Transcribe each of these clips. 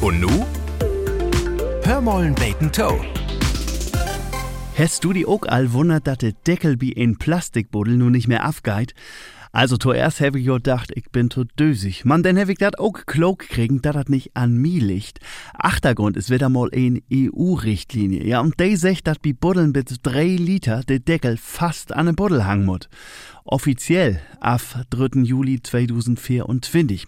Und nu? Hör mollen beten Toe. Hast du die auch all wundert, dass der Deckel wie ein Plastikbuddel nun nicht mehr aufgeht? Also zuerst habe ich gedacht, ich bin tot dösig. Man, dann habe ich dat auch klug kriegen, dass das nicht an mir liegt. Achtergrund ist wieder mal eine EU-Richtlinie. Ja, und die sagt, dass bei Buddeln bis drei Liter der Deckel fast an den Buddel hangen muss offiziell ab 3. Juli 2024.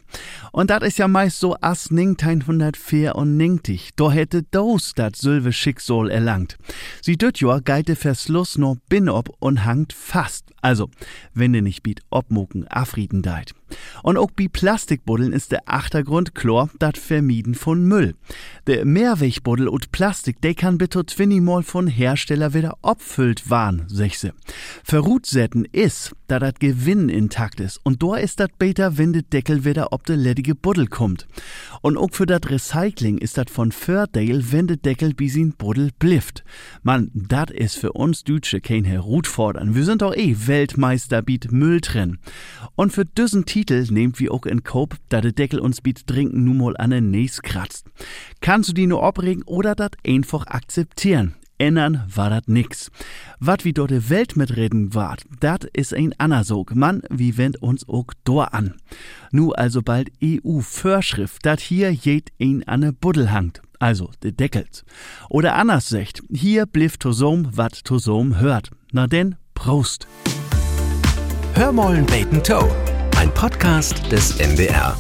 Und das ist ja meist so as 1994. Da hätte dos dat sülve Schicksal erlangt. Sie dort Jahr geite Verschluss noch bin ob und hangt fast. Also, wenn du nicht biet obmucken afrieden deit. Und auch bei Plastikbuddeln ist der Achtergrund Chlor, dat Vermieden von Müll. Der Mehrwegbuddel und Plastik, der kann bitte twinnimal von Hersteller wieder abfüllt waren, sechse. Verrutsetten ist, da dat Gewinn intakt ist. Und da ist dat beter, wenn der Deckel wieder ob der ledige Buddel kommt. Und auch für dat Recycling ist dat von Fördale, wenn der Deckel bis in Buddel blifft. Man, dat ist für uns Deutsche kein Herutfordern. Wir sind doch eh Weltmeister biet Müll trennen. Und für diesen Titel nehmt wir auch in Cope, da der Deckel uns biet trinken nun mal an den Näs kratzt. Kannst du die nur abregen oder dat einfach akzeptieren? ändern war dat nix. Wat wie dort de Welt mitreden wart, dat is ein Anasog. Mann, wie wendt uns ook dor an. Nu also bald EU-Vorschrift, dat hier jed ein an ne Buddel hangt. Also de Deckels. Oder anders secht, hier bliff Tosom, wat Tosom hört. Na denn, Prost. Hörmollen Bacon Toe, ein Podcast des MDR.